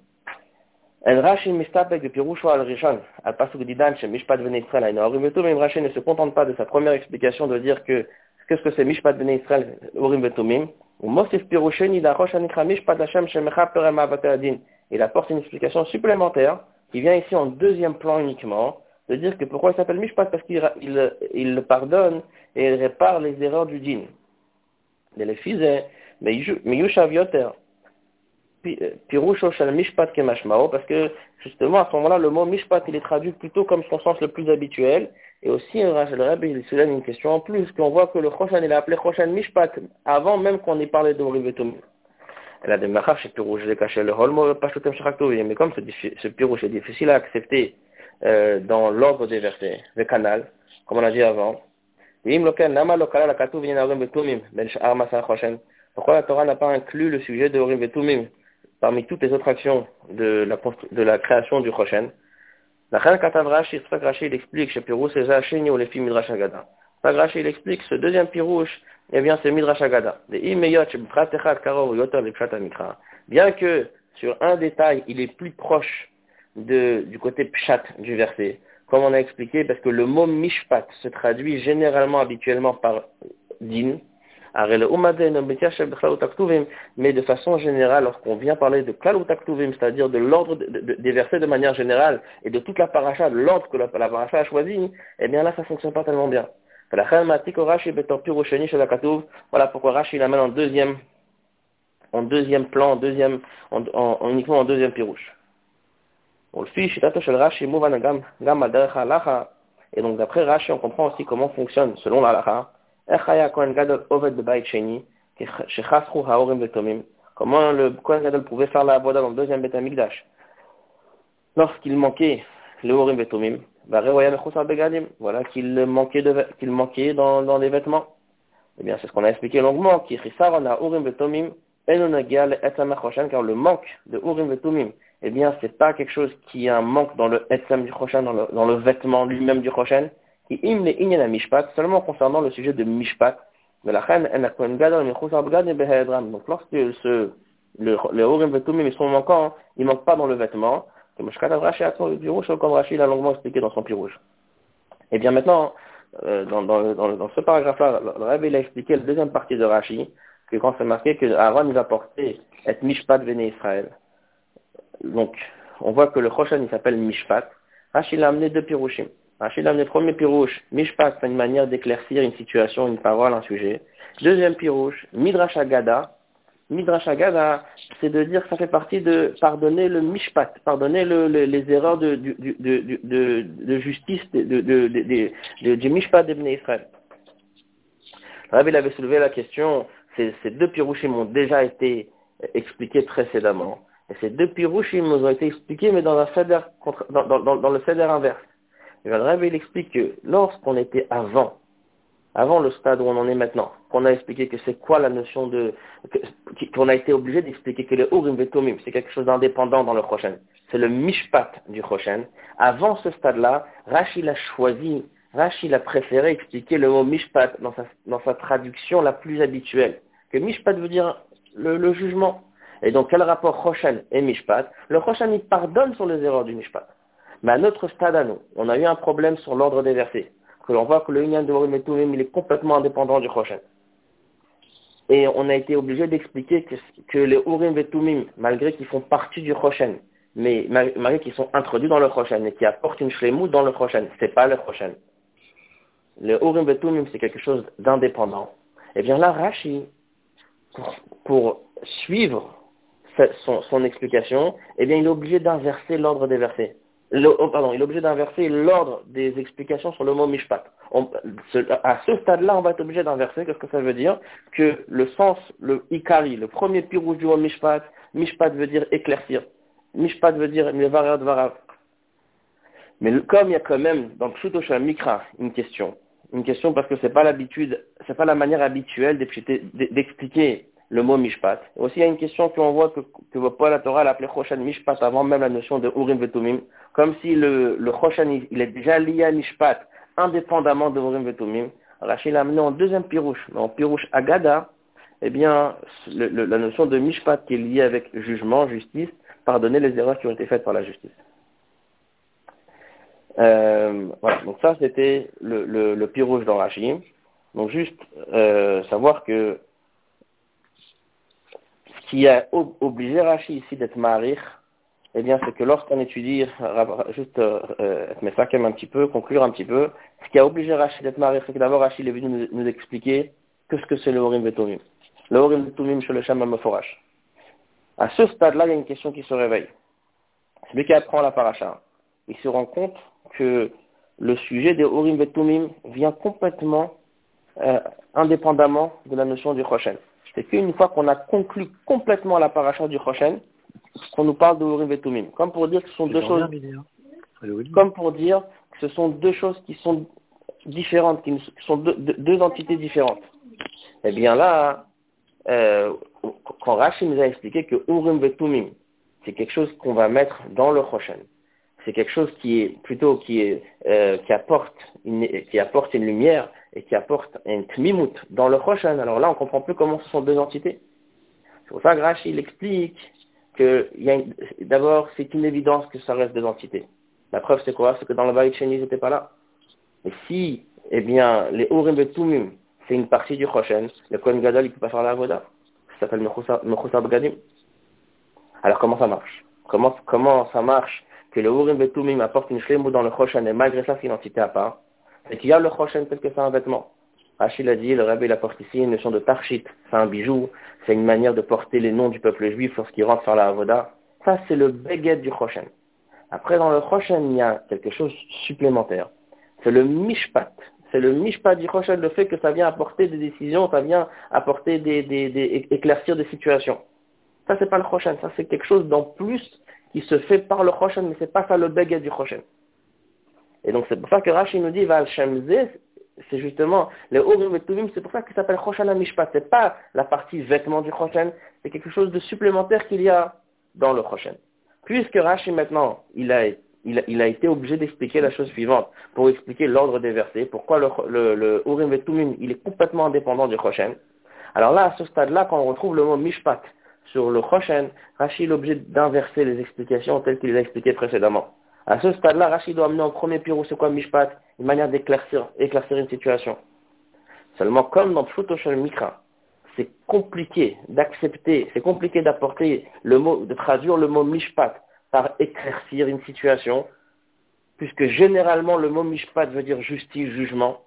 Rashi mistapek de Pirusho al Rishon, al didan chez Mishpat ben Israël, il Rashi ne se contente pas de sa première explication de dire que qu'est-ce que c'est Mishpat ben Israël, Urim Betumim, ou Mosif Pirusheni da Rosh Anikra Mishpat Hashem Shemecha Perem Adin. Il apporte une explication supplémentaire qui vient ici en deuxième plan uniquement, de dire que pourquoi il s'appelle Mishpat? Parce qu'il il, il pardonne et il répare les erreurs du din. De les fils, mais Yushav Yoter, Pirusho shal mishpat kemashmao, parce que justement à ce moment-là, le mot mishpat, il est traduit plutôt comme son sens le plus habituel. Et aussi, le Rabbi, il soulève une question en plus, qu'on voit que le Choshan, il a appelé Choshan mishpat, avant même qu'on ait parlé de Rivetum. Elle a des machar chez Pirouche, j'ai caché le holmo, pachutem shachaktovim. Mais comme ce Pirouche est difficile à accepter euh, dans l'ordre des versets, le canal, comme on a dit avant, ben pourquoi la Torah n'a pas inclus le sujet de Orim Vetumim? Parmi toutes les autres actions de la, création du Choshen. La reine Katav Rashi, c'est ça il explique chez Pirouche, c'est Zacheni ou les filles Midrash Agada. Rashi, il explique ce deuxième Pirouche, eh bien, c'est Midrash Agada. Bien que sur un détail, il est plus proche du côté pshat du verset, comme on a expliqué, parce que le mot mishpat se traduit généralement, habituellement par din, mais de façon générale, lorsqu'on vient parler de Klalutakhtuvim, c'est-à-dire de l'ordre des versets de manière générale, et de toute la paracha, de l'ordre que la, paracha a choisi, eh bien là, ça ne fonctionne pas tellement bien. Voilà pourquoi Rashi l'amène en deuxième, en deuxième plan, en deuxième, en, uniquement en deuxième pirouche. Et donc d'après Rashi, on comprend aussi comment fonctionne, selon la Comment le Kohen Gadol pouvait faire la boda dans le deuxième Beth Amikdash Lorsqu'il manquait le Horim Betomim, voilà qu'il manquait, dans, les vêtements. Eh bien, c'est ce qu'on a expliqué longuement, car le manque de Urim Betomim, eh bien, pas quelque chose qui est un manque dans le, dans le vêtement lui-même du Choshen, seulement concernant le sujet de Mishpat. Donc lorsque ce, le, le Vetumim sont manquants, hein, ils ne manquent pas dans le vêtement. Comme Rashi l'a longuement expliqué dans son pirouge. Et bien maintenant, euh, dans, ce paragraphe-là, le Rabbi a expliqué la deuxième partie de Rashi, que quand c'est marqué que Aaron va porter et Mishpat Véné Israël. Donc, on voit que le Choshen il s'appelle Mishpat. Rashi l'a amené deux pirouchim. Rachid le premier pirouche, Mishpat, c'est une manière d'éclaircir une situation, une parole, un sujet. Deuxième pirouche, Midrash Agada. Midrash Agada, c'est de dire que ça fait partie de pardonner le Mishpat, pardonner le, les erreurs de, justice du Mishpat d'Ebné Israël. Rabbi avait soulevé la question, ces, deux pirouchim ont déjà été expliqués précédemment. Et ces deux pirouchim nous ont été expliqués, mais dans, le céder inverse. Et le Rabbi, il explique que lorsqu'on était avant, avant le stade où on en est maintenant, qu'on a expliqué que c'est quoi la notion de, qu'on a été obligé d'expliquer que le Urim Vetomim, c'est quelque chose d'indépendant dans le prochain. C'est le Mishpat du prochain. Avant ce stade-là, Rachid a choisi, Rachid a préféré expliquer le mot Mishpat dans sa, dans sa traduction la plus habituelle. Que Mishpat veut dire le, jugement. Et donc, quel rapport Roshan et Mishpat? Le Roshan, il pardonne sur les erreurs du Mishpat. Mais à notre stade à nous, on a eu un problème sur l'ordre des versets. Que l'on voit que le Inyan de Urim il est complètement indépendant du Choshen. Et on a été obligé d'expliquer que, les Urim Vetumim, malgré qu'ils font partie du Choshen, mais malgré qu'ils sont introduits dans le Choshen et qui apportent une shlemut dans le Choshen, c'est pas le Choshen. Le Urim Vetumim, c'est quelque chose d'indépendant. Et eh bien là, Rashi, pour, suivre son, son, explication, eh bien il est obligé d'inverser l'ordre des versets le, oh, pardon, il est obligé d'inverser l'ordre des explications sur le mot mishpat. à ce stade-là, on va être obligé d'inverser. Qu'est-ce que ça veut dire? Que le sens, le ikari, le premier pirouge du mot mishpat, mishpat veut dire éclaircir. Mishpat veut dire mevarat varav. Mais comme il y a quand même dans le Mikra une question, une question parce que c'est pas l'habitude, c'est pas la manière habituelle d'expliquer le mot mishpat. Aussi, il y a une question qu'on voit que, que Paul la Torah l'appelait Choshan Mishpat avant même la notion de Urim Vetumim, comme si le, le Choshan, il est déjà lié à Mishpat, indépendamment de Urim Vetumim. Rachid l'a amené en deuxième pirouche, en pirouche Agada, eh bien, la notion de Mishpat qui est liée avec jugement, justice, pardonner les erreurs qui ont été faites par la justice. Euh, voilà, donc ça c'était le, le, dans Rachid. Donc juste euh, savoir que qui a obligé Rashi ici d'être marir, eh bien, c'est que lorsqu'on étudie, juste euh, un petit peu, conclure un petit peu, ce qui a obligé Rashi d'être marir, c'est que d'abord Rashi est venu nous, expliquer que ce que c'est le Horim Vetomim. Le Horim Vetomim chez le Shama Meforash. À ce stade-là, il y a une question qui se réveille. Celui qui apprend la paracha, il se rend compte que le sujet des Horim Vetomim vient complètement euh, indépendamment de la notion du Choshen c'est qu'une fois qu'on a conclu complètement la paracha du Choshen, qu'on nous parle de Urim et Comme pour dire que ce sont deux choses, comme pour dire que ce sont deux choses qui sont différentes, qui sont deux, entités différentes. Eh bien là, euh, quand Rachid nous a expliqué que Urim Vetumim, c'est quelque chose qu'on va mettre dans le Choshen. C'est quelque chose qui est plutôt qui est euh, qui apporte une, qui apporte une lumière et qui apporte un tmimut dans le prochain. Alors là, on comprend plus comment ce sont deux entités. C'est pour ça que Rashi, il explique que d'abord, c'est une évidence que ça reste des entités. La preuve, c'est quoi? C'est que dans le Baït Sheni, ils n'étaient pas là. Et si, eh bien, les Urim et Tumim, c'est une partie du Choshen, le Kohen Gadol, il ne peut pas faire la Avoda. Ça s'appelle Mechousa Bagadim. Alors, comment ça marche? Comment, comment ça marche? Que le Urim et Tumim apporte une shlemou dans le Choshen et malgré ça, c'est entité à part C'est qu'il y a le Choshen tel que c'est un vêtement. Achille a dit, le rabbi il apporte ici une notion de tarchit, c'est un bijou, c'est une manière de porter les noms du peuple juif lorsqu'il rentre faire la avoda. Ça, c'est le baguette du Choshen. Après, dans le Choshen, il y a quelque chose supplémentaire. C'est le mishpat. C'est le mishpat du Choshen, le fait que ça vient apporter des décisions, ça vient apporter des, des, éclaircir des situations. Ça, c'est pas le Choshen. Ça, c'est quelque chose d'en plus qui se fait par le Choshen, mais c'est pas ça le baguette du Choshen. Et donc, c'est pour ça que Rashi nous dit, Val Shemze, c'est justement les Urim et c'est pour ça qu'il s'appelle Choshan Mishpat. C'est pas la partie vêtement du Choshen, c'est quelque chose de supplémentaire qu'il y a dans le Choshen. Puisque Rashi maintenant, il a, il a, été obligé d'expliquer la chose suivante, pour expliquer l'ordre des versets, pourquoi le, le, le Urim et Tumim, il est complètement indépendant du Choshen. Alors là, à ce stade-là, quand on retrouve le mot Mishpat sur le Choshen, Rashi est obligé d'inverser les explications telles qu'il les a expliquées précédemment. À ce stade-là, Rachid doit amener en premier pirou, c'est quoi Mishpat Une manière d'éclaircir éclaircir une situation. Seulement, comme dans Pshutoshel Mikra, c'est compliqué d'accepter, c'est compliqué d'apporter le mot, de traduire le mot Mishpat par éclaircir une situation, puisque généralement le mot Mishpat veut dire justice, jugement.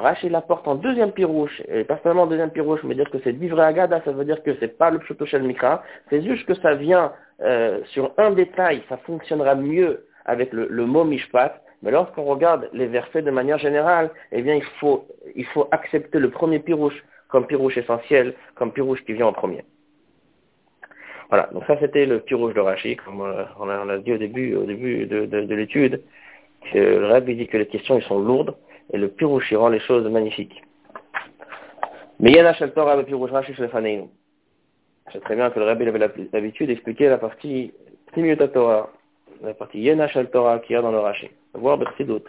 Rachid l'apporte en deuxième pirouche, et pas seulement en deuxième pirouche, mais dire que c'est divré agada, ça veut dire que c'est pas le Pshutoshel Mikra, c'est juste que ça vient euh, sur un détail, ça fonctionnera mieux avec le, mot mishpat, mais lorsqu'on regarde les versets de manière générale, eh bien, il faut, il faut accepter le premier pirouche comme pirouche essentiel, comme pirouche qui vient en premier. Voilà, donc ça c'était le pirouche de Rashi, comme on a, dit au début, au début de, de, l'étude, que le rabbi dit que les questions ils sont lourdes, et le pirouche il rend les choses magnifiques. Mais il y a un Torah, le pirouche Rashi le C'est très bien que le rabbi avait l'habitude d'expliquer la partie Timiut Torah, la partie Yena Shel Torah qu'il y a dans le Rashi. Voir Bersidut.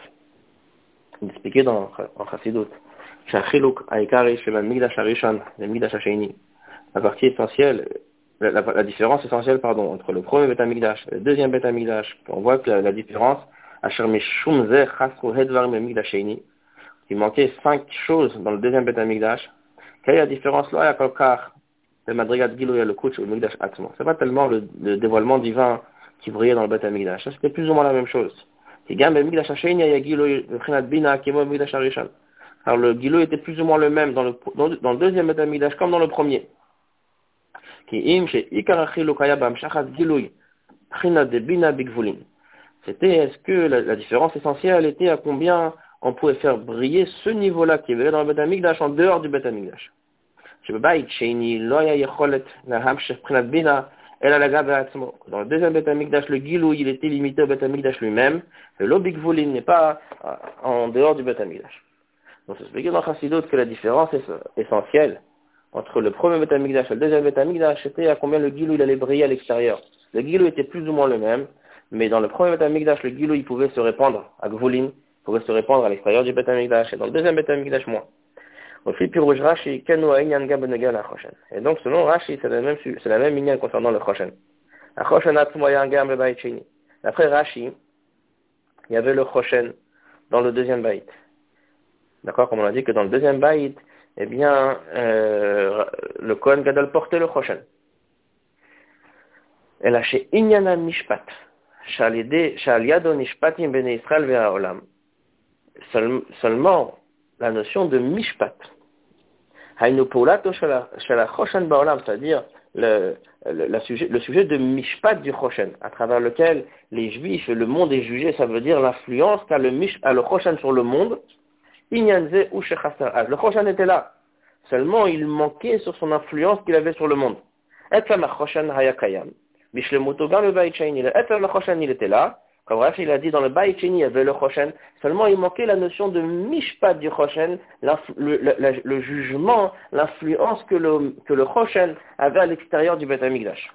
Expliqué dans en Chassidut. Shachiluk le. La partie essentielle, la, différence essentielle, pardon, entre le premier Beth Migdash et le deuxième Beth Migdash, on voit que la différence, Il manquait cinq choses dans le deuxième Beth Migdash. Quelle est la différence? Là? Le Madrigat Gilou et le Kuch ou le Migdash Atmo. C'est pas tellement le, le dévoilement divin qui brillait dans le Beth Amikdash. Ça, c'était plus ou moins la même chose. Alors le Gilo était plus ou moins le même dans le, dans, le deuxième Beth Amikdash comme dans le premier. C'était, est-ce que la, différence essentielle était à combien on pouvait faire briller ce niveau-là qui avait dans le Beth Amikdash en dehors du Beth Amikdash. Dans le deuxième Beth le Gilou, il était limité au Beth lui-même. Le Lobik Volin n'est pas euh, en dehors du Beth Donc, c'est expliqué dans Chassidot que la différence essentielle entre le premier Beth et le deuxième Beth c'était à combien le Gilou il allait briller à l'extérieur. Le Gilou était plus ou moins le même, mais dans le premier Beth le Gilou il pouvait se répandre à Gvolin, pouvait se répandre à l'extérieur du Beth et dans le deuxième Beth moins. Et donc, selon Rashi, c'est la même, c'est la même ligne concernant le Choshen. Après Rashi, il y avait le Choshen dans le deuxième baït. D'accord Comme on a dit que dans le deuxième baït, eh bien, euh, le Kohen Gadol portait le Choshen. Et là, chez Inyana Mishpat, Seulement la notion de Mishpat, c'est-à-dire le, sujet, le sujet de Mishpat du Choshen, à travers lequel les Juifs le monde est jugé, ça veut dire l'influence qu'a le, a le sur le monde. Le Choshen était là, seulement il manquait sur son influence qu'il avait sur le monde. Le Choshen, il était là, comme Rashi il a dit dans le Baïchini, il y avait le Choshen. Seulement, il manquait la notion de Mishpat du Choshen, le, le, jugement, l'influence que le, que le Choshen avait à l'extérieur du Beth Amikdash.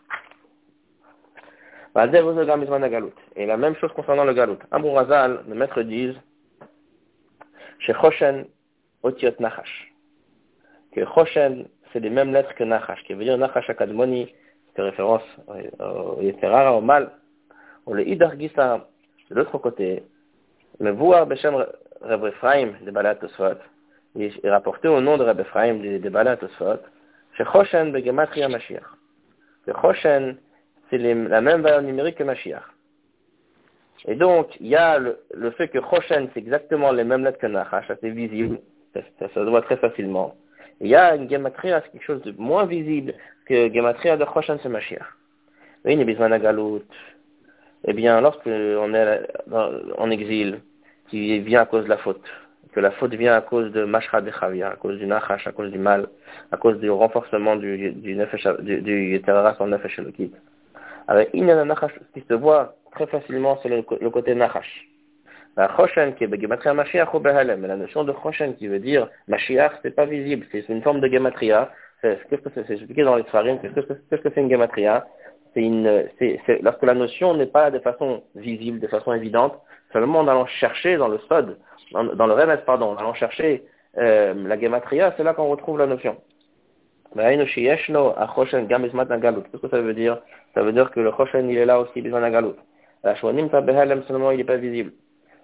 Et la même chose concernant le Galout. Abou Razal, le maître disent, chez Choshen, Otiot Nachash. Que Choshen, c'est les mêmes lettres que Nachash, qui veut dire Nachash Akadmoni, référence au Yeterara, au mal. On le Idargisa, de l'autre côté, le voir Beshem Reb Ephraim de Balat Tosfot, il est rapporté au nom de Reb Ephraim de, Balat Tosfot, chez Choshen Begematria Mashiach. Le Choshen, c'est la même valeur numérique que Mashiach. Et donc, il y a le, fait que Choshen, c'est exactement les mêmes lettres que Nachash, ça c'est visible, ça, se voit très facilement. Il y a une Gematria, c'est quelque chose de moins visible que Gematria de Choshen, c'est Mashiach. Oui, il y a besoin galoute. Eh bien, lorsqu'on est en exil, qui vient à cause de la faute, que la faute vient à cause de Mashra de Chavia, à cause du Nachash, à cause du mal, à cause du renforcement du, du, du, du en Nefesh Elokit. Alors, il y a un Nachash qui se voit très facilement, c'est le, le, côté Nachash. La Choshen qui est Gematria la notion de Choshen qui veut dire Mashiach, c'est pas visible, c'est une forme de Gematria. Qu'est-ce que c'est? Expliqué dans les Sfarim, qu'est-ce que c'est? Une Gematria? C'est une, c'est, lorsque la notion n'est pas de façon visible, de façon évidente, seulement en allant chercher dans le sod, dans, le remède, pardon, en allant chercher euh, la gematria, c'est là qu'on retrouve la notion. Qu'est-ce que ça veut dire? Ça veut dire que le choshen, il est là aussi, besoin galut. La shwanim seulement il n'est pas visible.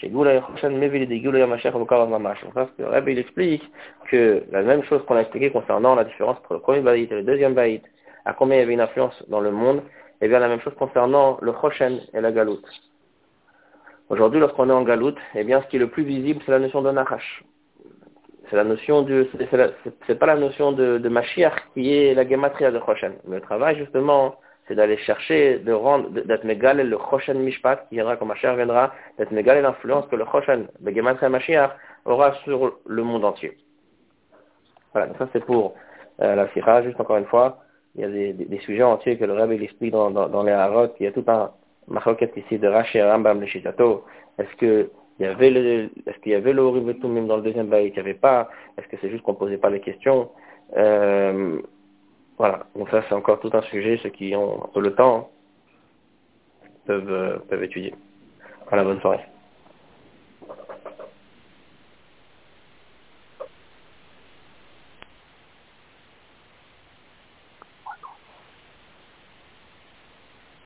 Le il explique que la même chose qu'on a expliqué concernant la différence entre le premier baït et le deuxième baït, à combien il y avait une influence dans le monde, et bien la même chose concernant le Choshen et la galoute. Aujourd'hui, lorsqu'on est en galoute, eh bien, ce qui est le plus visible, c'est la notion de Nahash. C'est la notion de, c'est pas la notion de, de Mashiach qui est la gematria de Choshen. Mais le travail, justement, c'est d'aller chercher, de rendre, d'être mégal le Choshen Mishpat, qui viendra quand Mashiach viendra, d'être mégal l'influence que le Choshen, le gematria Mashiach, aura sur le monde entier. Voilà, donc ça c'est pour euh, la Sira, juste encore une fois, il y a des, des, sujets entiers que le Rabbi explique dans, dans, dans les Harot, il y a tout un machoket ici de Rashi Rambam le Shitato. Est-ce que il y avait le, est-ce qu'il y avait le même dans le deuxième bail, il n'y avait pas. Est-ce que c'est juste qu'on ne posait pas les questions? Euh, Voilà, donc ça c'est encore tout un sujet, ceux qui ont un peu le temps peuvent, euh, peuvent étudier. Voilà, bonne soirée.